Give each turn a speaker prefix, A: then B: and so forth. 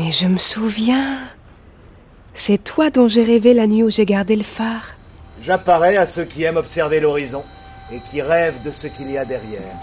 A: Mais je me souviens. C'est toi dont j'ai rêvé la nuit où j'ai gardé le phare.
B: J'apparais à ceux qui aiment observer l'horizon et qui rêvent de ce qu'il y a derrière.